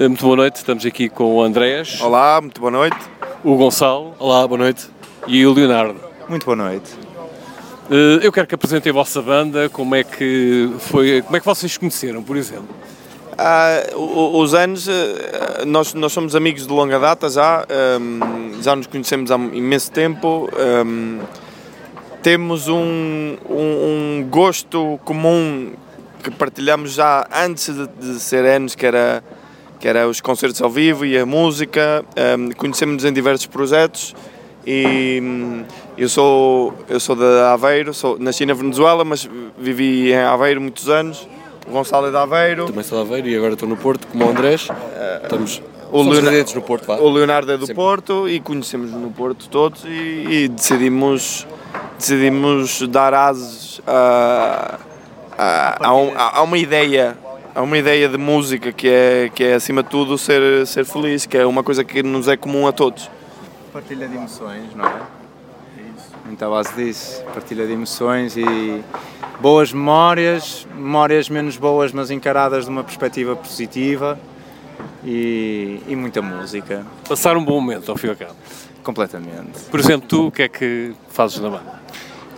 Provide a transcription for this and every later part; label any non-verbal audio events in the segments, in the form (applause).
Eh, Muito boa noite, estamos aqui com o Andrés, Olá, muito boa noite. o Gonçalo Olá, boa noite. e o Leonardo. Muito boa noite. Eh, Eu quero que apresentem a vossa banda, como é que foi, como é que vocês conheceram, por exemplo? Ah, os anos, eh, nós, nós somos amigos de longa data já, ehm, já nos conhecemos há imenso tempo. ehm, temos um, um, um gosto comum que partilhamos já antes de, de ser anos, que era, que era os concertos ao vivo e a música. Ehm, Conhecemos-nos em diversos projetos e hum, eu sou, eu sou de Aveiro, sou, nasci na Venezuela, mas vivi em Aveiro muitos anos. O Gonçalo é de Aveiro. Também sou de Aveiro e agora estou no Porto, como o Andrés. Estamos o Leonardo- no Porto, vá. O Leonardo é do Sempre. Porto e conhecemos no Porto todos e, e decidimos, decidimos dar ases a, a, a, um- a- a uma ideia a uma ideia de música que é, que é acima de tudo ser, ser feliz, que é uma coisa que nos é comum a todos. Partilha de emoções, não é? É isso. Muito à base disso. Partilha de emoções e boas memórias, memórias menos boas, mas encaradas de uma perspectiva positiva e, e muita música, Passar um bom momento, ao fim e ao cabo. completamente. Por exemplo, tu, o que é que fazes na banda?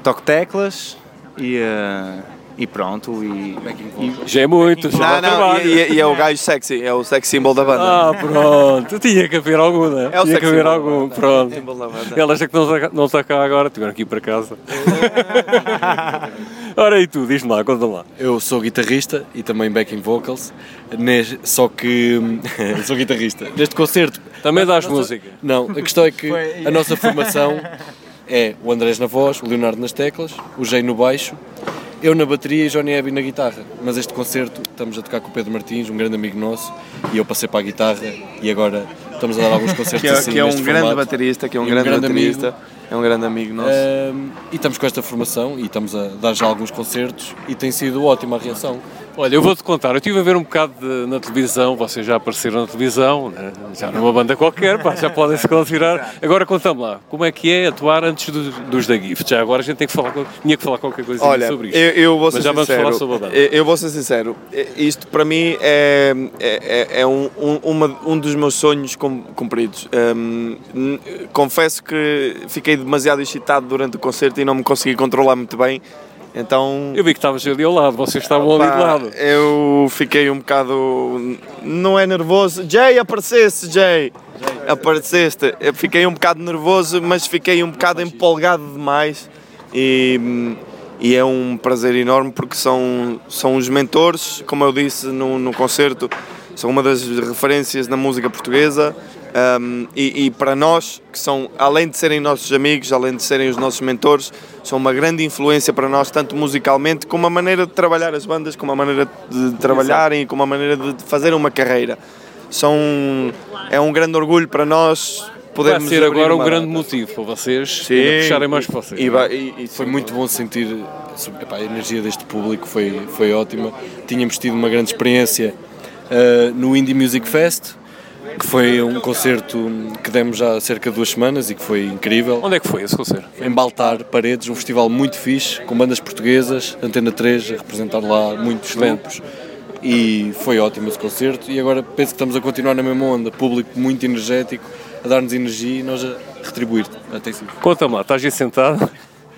Toco teclas e, eh, e pronto. E, e- Já é muito, já Não, dá não, trabalho. e, e- e é o gajo sexy, é o sex symbol da banda. Ah, pronto, tinha que haver algum, né? É o tinha que sex haver symbol. algum, pronto. Da banda. Elas é que não está, não está cá agora, tiveram que ir para casa. (laughs) Ora, e tu, diz-me lá, conta lá. Eu sou guitarrista e também backing vocals, nes- só que (laughs) sou guitarrista. Neste concerto, Também dás Nossa- música. não, a questão é que Foi- a nossa formação é o Andrés na voz, o Leonardo nas teclas, o Jay no baixo, eu na bateria e Johnny Abbey na guitarra. Mas este concerto estamos a tocar com o Pedro Martins, um grande amigo nosso, e eu passei para a guitarra e agora estamos a dar alguns concertos Que é, assim que é um grande formato. baterista, que é um, E um grande, grande amigo. baterista, é um grande amigo nosso. Ahm, e estamos com esta formação e estamos a dar já alguns concertos e tem sido ótima a reação. Olha, eu vou-te contar, eu estive a ver um bocado de- na televisão, vocês já apareceram na televisão, né? já numa banda qualquer, pá, já podem se considerar. Agora conta-me lá, como é que é atuar antes dos, dos da Gift? Já agora a gente tem que falar, tinha que falar qualquer coisa Olha, sobre isto. eu, eu vou ser Mas já vamos sincero. falar sobre a banda. Eu, eu vou ser sincero. Isto para mim é, é, é um, um, uma- um dos meus sonhos cum- cumpridos. N- confesso que fiquei demasiado excitado durante o concerto e não me consegui controlar muito bem. Então. Eu vi que estavas ali ao lado, vocês estavam ali de lado. Eu fiquei um bocado. Não é nervoso. Jay, apareceste, Jay! Apareceste. Eu fiquei um bocado nervoso, mas fiquei um bocado empolgado demais. E, e é um prazer enorme porque são, são os mentores, como eu disse no, no concerto, são uma das referências na música portuguesa. Um, e, e para nós, que são, além de serem nossos amigos, além de serem os nossos mentores, são uma grande influência para nós, tanto musicalmente, como a maneira de trabalhar as bandas, como a maneira de trabalharem, como a maneira de fazer uma carreira. São, é um grande orgulho para nós Vai podermos ser agora um uma grande data. motivo para vocês Sim, puxarem mais para vocês. E, e- e Foi muito bom sentir epá, a energia deste público, foi, foi ótima. Tínhamos tido uma grande experiência ah, no Indie Music Fest, que foi um concerto que demos já há cerca de duas semanas e que foi incrível. Onde é que foi esse concerto? Em Baltar Paredes, um festival muito fixe, com bandas portuguesas, Antena 3 a representar lá muitos grupos. E foi ótimo esse concerto. E agora penso que estamos a continuar na mesma onda. Público muito energético, a dar-nos energia e nós a retribuir. Até sido. Conta-me lá, estás aí sentado?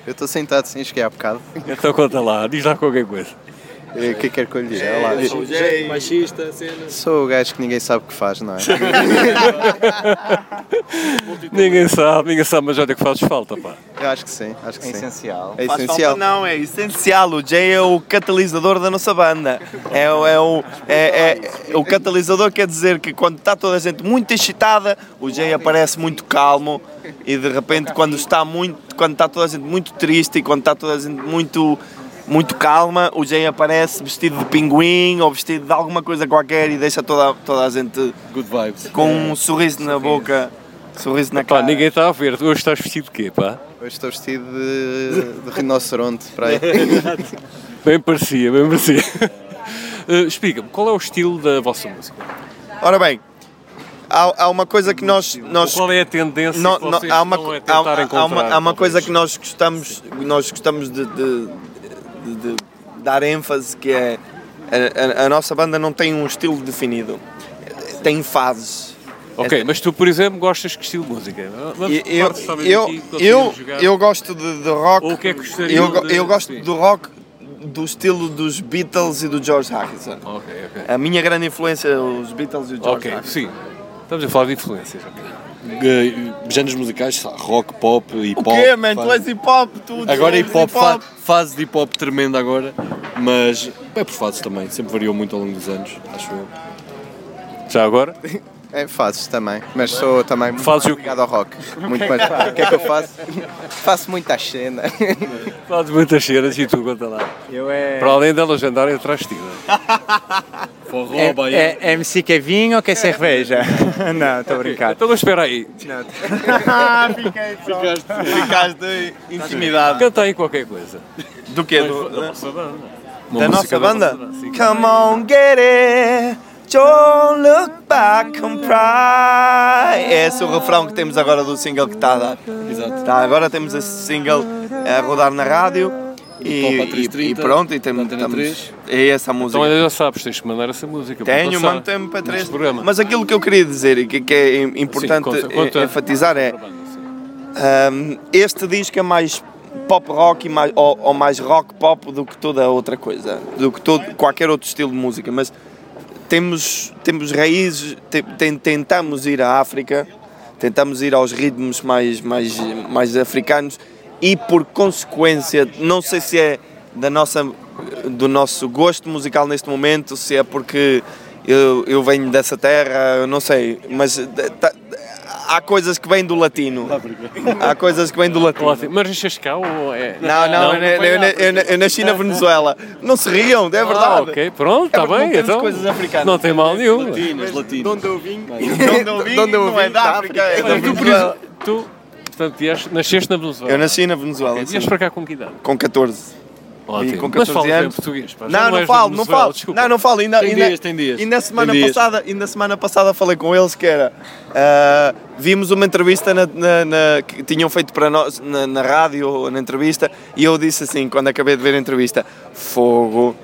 Eu estou sentado sim, cheguei há bocado. Então conta lá, diz lá qualquer coisa. O que é que quer que eu lhe diga? Olá. Baixista, cena. Sou o gajo que ninguém sabe o que faz, não é? (laughs) Ninguém sabe, ninguém sabe, mas olha que fazes falta, pá. Eu acho que sim, acho que É sim. essencial. É Faz essencial. falta não, é essencial. O Jay é o catalisador da nossa banda. É, o- é o, é, é- o catalisador quer dizer que quando está toda a gente muito excitada, o Jay aparece muito calmo e de repente quando está muito, quando está toda a gente muito triste e quando está toda a gente muito muito calma, o Jay aparece vestido de pinguim ou vestido de alguma coisa qualquer e deixa toda, toda a gente Good vibes. com um sorriso na boca, sorriso na Pá, cara. ninguém está a ver, hoje estás vestido de quê, pá? Hoje estou vestido de, de rinoceronte para aí. (laughs) Bem parecia, bem parecia. Uh, Explica-me, qual é o estilo da vossa música? Ora bem, há, há uma coisa que nós, nós Qual é a tendência Não, que não, vocês há uma, estão a há, tentar há encontrar? uma, há uma coisa que nós gostamos, nós gostamos de, de- de- de dar ênfase que é a, a- a nossa banda não tem um estilo definido. tem fases. Ok, mas tu, por exemplo, gostas de que estilo de música? Vamos Eu, eu, eu, eu gosto de, de rock. Ou o que é que eu, de- eu gosto sim. do rock do estilo dos Beatles e do George Harrison. Ok, ok. A minha grande influência é os Beatles e o George Ok, Harrison. sim. Estamos a falar de influências. ok. Eh, Géneros musicais, rock, pop, hip O hop. quê, man? Tu faz- és hip hop, tu Agora tu és hip hop, fa- fase de hip hop tremenda agora, mas é por fases também, sempre variou muito ao longo dos anos, acho eu. Já agora? É, faço também, mas sou também muito Fazes o- ligado ao rock. (laughs) Muito mais. O que é que eu faço? (laughs) faço muita cena. De muitas cenas e tu conta lá. Eu é. Para além delas andarem atrás de ti. não é? (laughs) Forró, É, é, é MC que é vinho ou que é cerveja? (laughs) Não, estou a brincar. Então, espera aí. (laughs) Ficaste intimidado. Canta aí qualquer coisa. Do quê? Do- Da nossa banda. Uma da nossa banda? nossa. Come on, get it. Don't look back and cry. É esse o refrão que temos agora do single que está a dar. Exato. Tá, agora temos esse single a rodar na rádio. E, e- 330, e pronto, e Antena estamos, é essa a música. Então ainda já sabes, tens que mandar essa música. Tenho, passar mando tempo para três. Mas aquilo que eu queria dizer e que, que é importante conta- conta. eh, enfatizar é sim. Um, este disco é mais pop rock mais, ou, ou mais rock pop do que toda outra coisa, do que todo, qualquer outro estilo de música, mas temos, temos raízes, te- ten- tentamos ir à África, tentamos ir aos ritmos mais, mais, mais africanos e por consequência, não sei se é da nossa, do nosso gosto musical neste momento, se é porque eu, eu venho dessa terra, eu não sei, mas tá- há coisas que vêm do latino. Há coisas que vêm do latino. Mas nasceste cá ou é? Não, não, eu, eu- eu- eu- eu nasci na (laughs) Venezuela. Não se riam, é verdade. Ah, ok, pronto, está É não bem. temos Então, coisas africanas. não tem mal nenhum. Latinas, latinas. Onde eu vim, onde eu vim, não é da África, é da Olha, tu, por Venezuela. tu, portanto, vieste- nasceste na Venezuela. Eu nasci na Venezuela, Ok, sim, Vieste para cá com que idade? com 14. Ótimo. com Mas 14 falas bem anos. português. pá. Não, não da falo, não falo. desculpa. Não, não falo. Ainda, Tem ainda- dias, tem dias. E na semana dias. passada, e na semana passada falei com eles que era. ah, vimos uma entrevista na, na- na- que tinham feito para nós na, na rádio na entrevista e eu disse assim, quando acabei de ver a entrevista, fogo.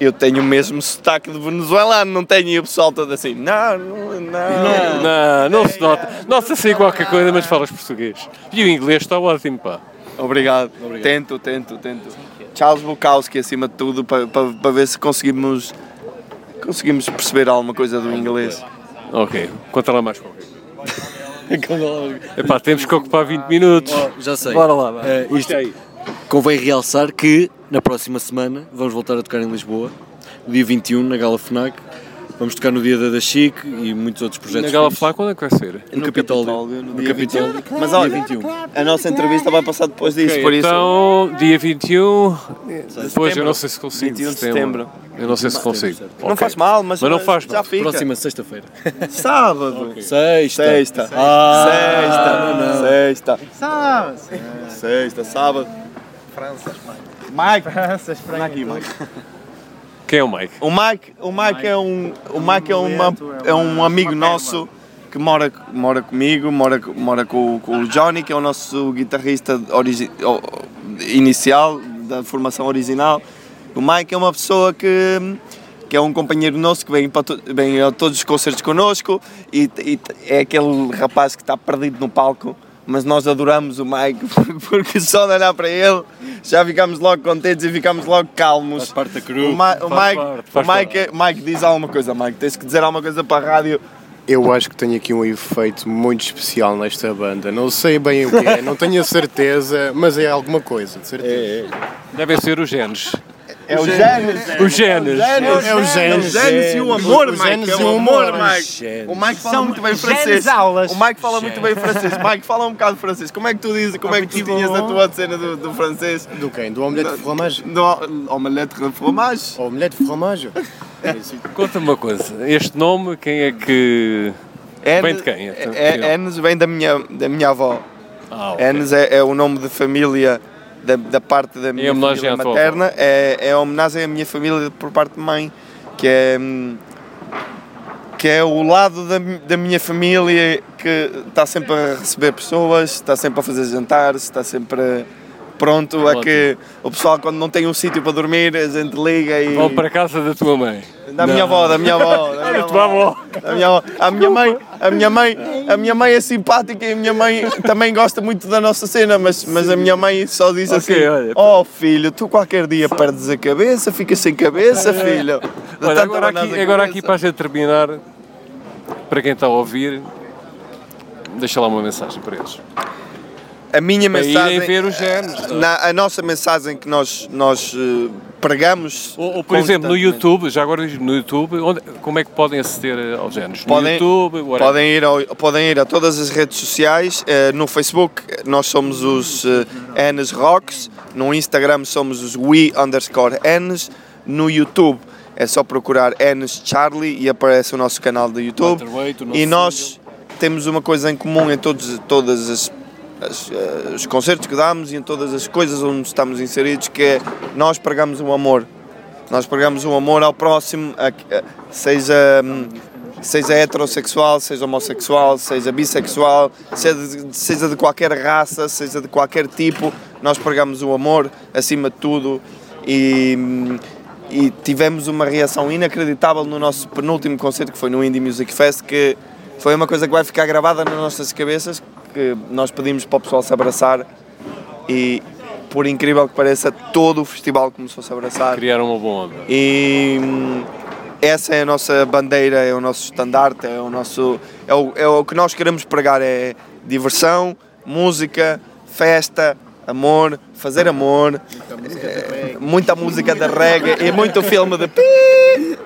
Eu tenho o mesmo sotaque de venezuelano, não tenho e o pessoal todo assim, não, não, não. Não, não se nota. Nota-se aí qualquer coisa, mas falas português. E o inglês está ótimo, pá. Obrigado. Tento, tento, tento. Charles Bukowski acima de tudo para, para, para ver se conseguimos conseguimos perceber alguma coisa do inglês. Ok, conta lá mais qualquer coisa. (laughs) Epá, temos que ocupar 20 minutos. Oh, já sei. Bora lá, vai. Eh, isto convém realçar que na próxima semana vamos voltar a tocar em Lisboa, no dia 21, na Gala FNAC. Vamos tocar no dia da da Chic e muitos outros projetos. Na Gala. Flá, quando é que vai ser? No Capitólio. no No dia Capitólio. 21. Mas olha, dia 21. a nossa entrevista vai passar depois disso, Ok, por isso. Então, dia 21. Depois eu não sei se consigo. 21 de setembro. Eu não sei se consigo. Não Ok. faz mal, mas, Mas não faz já mal. fica. Próxima sexta-feira. Sábado. Sexta. Sexta. Ah, Sexta. Sexta. Sexta, sábado. Mike. Anda aqui, Mike. Quem é o Mike? O Mike, o Mike é um, o Mike é uma, é um amigo nosso que mora, mora comigo, mora, mora com, com o Johnny, que é o nosso guitarrista origi, inicial, da formação original. O Mike é uma pessoa que, que é um companheiro nosso que vem, para to- vem a todos os concertos connosco e, e é aquele rapaz que está perdido no palco. Mas nós adoramos o Mike (laughs) porque só de olhar para ele já ficamos logo contentes e ficamos logo calmos. Faz parte da O, crew. Ma- o Mike, parte, o Mike, Mike diz alguma coisa, Mike. Tens que dizer alguma coisa para a rádio. Eu acho que tenho aqui um efeito muito especial nesta banda. Não sei bem o que é, não tenho a certeza, mas é alguma coisa, de certeza. Devem ser os genes. É o Genes. Os genes. É o Genes. O Genes e o amor, O Mike. É o o amor. Mike. O Mike fala muito bem francês. O Mike fala muito bem francês. Mike, fala um bocado francês. Como é que tu dizes, como é que tu tinhas a tua cena do, do francês? Do quem? Do omelete de fromage? Do omelette de fromage? Omelete de fromage? (laughs) Conta-me uma coisa. Este nome, quem é que. Vem de quem? É, é, Enes vem da minha, da minha avó. Ah. Enes é, é o nome de família da, da parte da minha família materna. É, é homenagem à minha família por parte de mãe, que é, hum, que é o lado da, da minha família que está sempre a receber pessoas, está sempre a fazer jantares, está sempre a, pronto, é que o pessoal quando não tem um sítio para dormir, a gente liga e. Vão para a casa da tua mãe. Da minha avó, da minha avó. Da (laughs) minha tua avó. A minha, avó. a minha mãe, a minha mãe, a minha mãe é simpática e a minha mãe também gosta muito da nossa cena, mas, mas a minha mãe só diz Ok, assim: olha. Oh filho, tu qualquer dia perdes a cabeça, ficas sem cabeça, filho. De Olha, agora aqui, a agora cabeça." aqui para a gente terminar, para quem está a ouvir, deixa lá uma mensagem para eles. A minha Para mensagem. ver os géneros. na, a nossa mensagem que nós, nós eh, pregamos. Ou, ou, por exemplo, no. YouTube, já agora no YouTube, onde, como é que podem aceder aos géneros? No Podem- YouTube. Podem ir, ao- podem ir a todas as redes sociais. eh, no Facebook nós somos os eh, Ns Rocks. No Instagram somos os We underscore Ns. No YouTube é só procurar Ns Charlie e aparece o nosso canal do YouTube. Nosso E nós temos uma coisa em comum em todos, todas as, as, eh, os concertos que damos e em todas as coisas onde estamos inseridos, que é nós pregamos o amor. Nós pregamos o amor ao próximo, a- a- seja, hum, seja heterossexual, seja homossexual, seja bissexual, seja de, seja de qualquer raça, seja de qualquer tipo, nós pregamos o amor acima de tudo e, hum, e tivemos uma reação inacreditável no nosso penúltimo concerto que foi no Indie Music Fest que foi uma coisa que vai ficar gravada nas nossas cabeças que nós pedimos para o pessoal se abraçar e por incrível que pareça todo o festival começou a se abraçar Criaram uma boa onda. e hum, essa é a nossa bandeira, é o nosso estandarte, é o nosso é o, é o que nós queremos pregar é diversão, música, festa, amor, fazer amor, eh, muita música de reggae e muito filme de pi.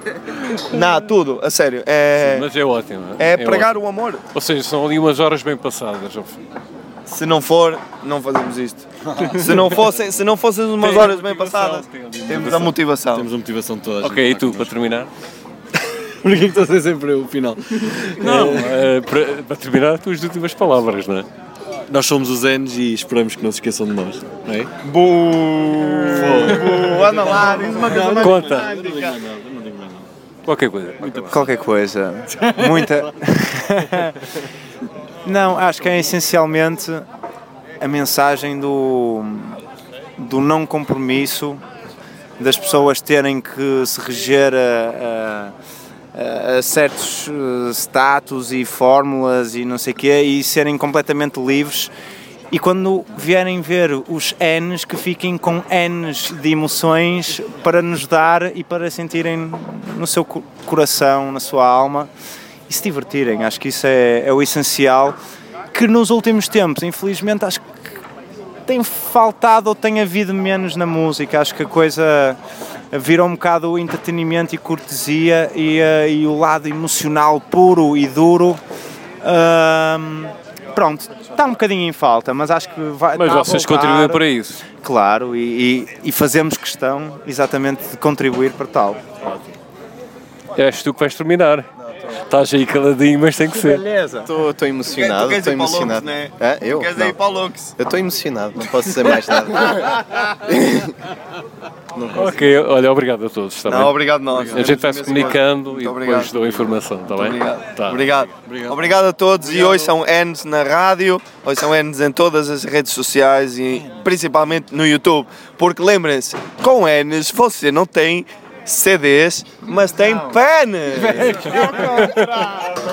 Não, tudo, a sério. É, Mas é ótimo. é pregar ótimo. o amor. Ou seja, são ali umas horas bem passadas. Se não for, não fazemos isto. Se não fossem, se não fossem umas Tem horas bem passadas, tem temos a motivação. Temos a motivação de toda. Ok, e tu, para terminar? (laughs) Porquê que estou a ser sempre eu, o final? Não, eh, para, para terminar, as tuas últimas palavras, não é? Nós somos os N's e esperamos que não se esqueçam de nós. Não é? Anda lá, diz uma coisa mais Conta. romântica. Qualquer coisa. Qualquer coisa. Muita. (laughs) não, acho que é essencialmente a mensagem do, do não compromisso, das pessoas terem que se reger a, a- a certos eh, status e fórmulas e não sei o quê e serem completamente livres. E quando vierem ver os N's, que fiquem com N's de emoções para nos dar e para sentirem no seu co- coração, na sua alma e se divertirem. Acho que isso é, é o essencial. Que nos últimos tempos, infelizmente, acho que tem faltado ou tem havido menos na música. Acho que a coisa virou um bocado o entretenimento e cortesia e, eh, e o lado emocional puro e duro. Pronto, está um bocadinho em falta, mas acho que vai. Mas vocês contribuem para isso. Claro, e, e- e fazemos questão exatamente de contribuir para tal. És tu que vais terminar. Estás aí caladinho, mas tem que ser. Estou estou emocionado, Tu queres estou ir para o Lux, emocionado. né? Hã? Eu? Queres Não. ir para o Lux? Eu estou emocionado, não posso dizer mais nada. (laughs) Ok, olha, obrigado a todos. Está Não, bem? obrigado nós. A gente vai se comunicando e depois obrigado. dou a informação, está bem? Obrigado. Tá. Obrigado. Obrigado a todos e hoje são N's na rádio, hoje são N's em todas as redes sociais e principalmente no YouTube. Porque lembrem-se, com N's você não tem CDs, mas tem pênis. (laughs)